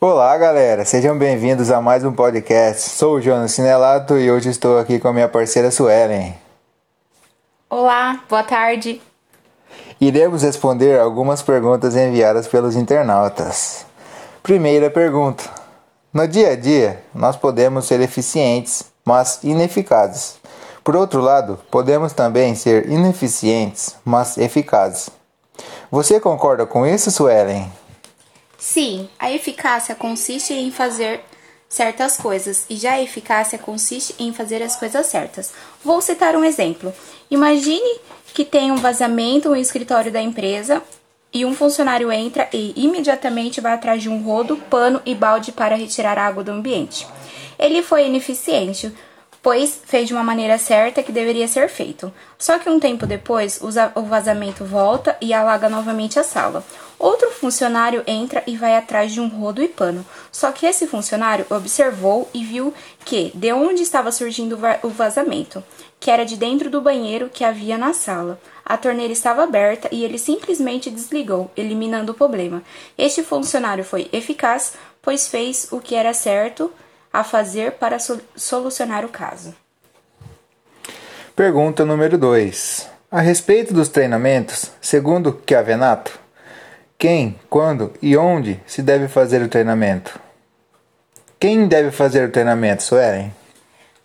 Olá, galera, sejam bem-vindos a mais um podcast. Sou o Jonas Sinelato e hoje estou aqui com a minha parceira Suelen. Olá, boa tarde. Iremos responder algumas perguntas enviadas pelos internautas. Primeira pergunta: No dia a dia, nós podemos ser eficientes, mas ineficazes. Por outro lado, podemos também ser ineficientes, mas eficazes. Você concorda com isso, Suelen? Sim, a eficácia consiste em fazer certas coisas e já a eficácia consiste em fazer as coisas certas. Vou citar um exemplo. Imagine que tem um vazamento no escritório da empresa e um funcionário entra e imediatamente vai atrás de um rodo, pano e balde para retirar água do ambiente. Ele foi ineficiente, pois fez de uma maneira certa que deveria ser feito. Só que um tempo depois, o vazamento volta e alaga novamente a sala. Outro funcionário entra e vai atrás de um rodo e pano. Só que esse funcionário observou e viu que de onde estava surgindo o vazamento, que era de dentro do banheiro que havia na sala. A torneira estava aberta e ele simplesmente desligou, eliminando o problema. Este funcionário foi eficaz, pois fez o que era certo a fazer para solucionar o caso. Pergunta número 2. A respeito dos treinamentos, segundo Chiavenato, quem, quando e onde se deve fazer o treinamento? Quem deve fazer o treinamento, Suelen?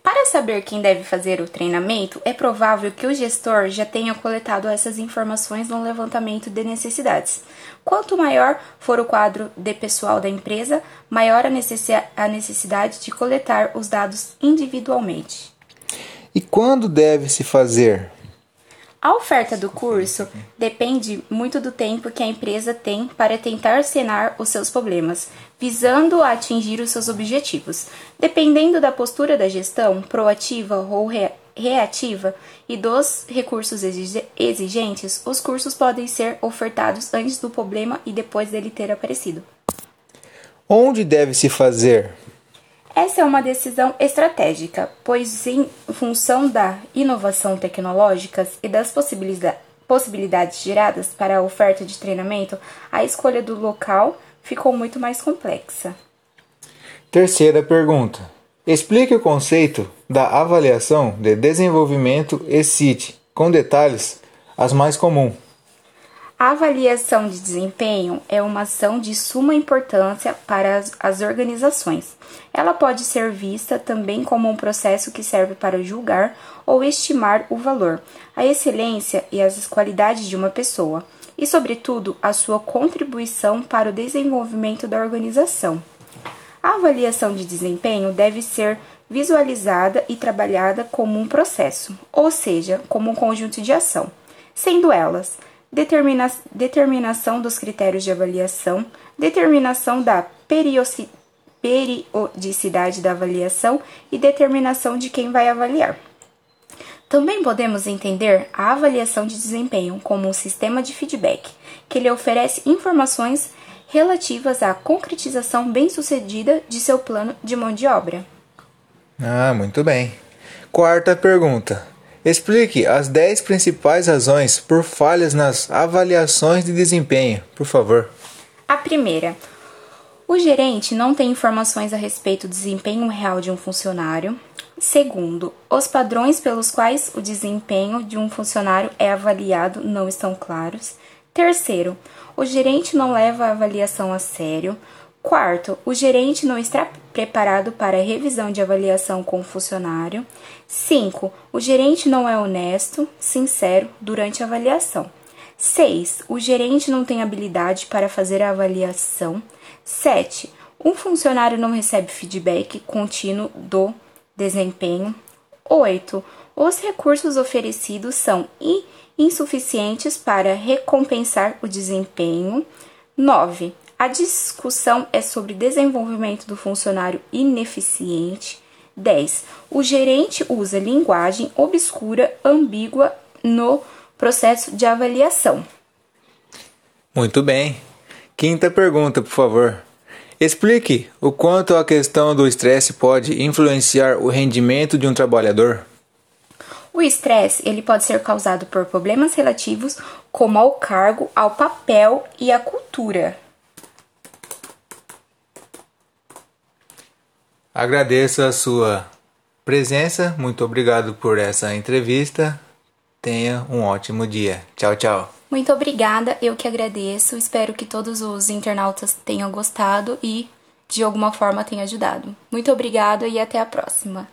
Para saber quem deve fazer o treinamento, é provável que o gestor já tenha coletado essas informações no levantamento de necessidades. Quanto maior for o quadro de pessoal da empresa, maior a necessidade de coletar os dados individualmente. E quando deve se fazer? A oferta do curso depende muito do tempo que a empresa tem para tentar sanar os seus problemas, visando a atingir os seus objetivos. Dependendo da postura da gestão, proativa ou reativa, e dos recursos exigentes, os cursos podem ser ofertados antes do problema e depois dele ter aparecido. Onde deve se fazer? Essa é uma decisão estratégica, pois, em função da inovação tecnológica e das possibilidades geradas para a oferta de treinamento, a escolha do local ficou muito mais complexa. Terceira pergunta. Explique o conceito da avaliação de desenvolvimento e cite, com detalhes, as mais comuns. A avaliação de desempenho é uma ação de suma importância para as, as, organizações. Ela pode ser vista também como um processo que serve para julgar ou estimar o valor, a excelência e as qualidades de uma pessoa, e, sobretudo, a sua contribuição para o desenvolvimento da organização. A avaliação de desempenho deve ser visualizada e trabalhada como um processo, ou seja, como um conjunto de ação, sendo elas determina determinação dos critérios de avaliação, determinação da periodicidade da avaliação e determinação de quem vai avaliar. Também podemos entender a avaliação de desempenho como um sistema de feedback que lhe oferece informações relativas à concretização bem-sucedida de seu plano de mão de obra. Ah, muito bem. Quarta pergunta. Explique as 10 principais razões por falhas nas avaliações de desempenho, por favor. A primeira, o gerente não tem informações a respeito do desempenho real de um funcionário. Segundo, os padrões pelos quais o desempenho de um funcionário é avaliado não estão claros. Terceiro, o gerente não leva a avaliação a sério. Quarto, o gerente não está preparado para revisão de avaliação com o funcionário. 5. O gerente não é honesto, sincero durante a avaliação. 6. O gerente não tem habilidade para fazer a avaliação. 7. Um funcionário não recebe feedback contínuo do desempenho. 8. Os recursos oferecidos são insuficientes para recompensar o desempenho. 9. A discussão é sobre desenvolvimento do funcionário ineficiente. 10. O gerente usa linguagem obscura, ambígua no processo de avaliação. Muito bem. Quinta pergunta, por favor. Explique o quanto a questão do estresse pode influenciar o rendimento de um trabalhador. O estresse ele pode ser causado por problemas relativos como ao cargo, ao papel e à cultura. Agradeço a sua presença, muito obrigado por essa entrevista. Tenha um ótimo dia. Tchau, tchau. Muito obrigada, eu que agradeço. Espero que todos os internautas tenham gostado e de alguma forma tenha ajudado. Muito obrigada e até a próxima.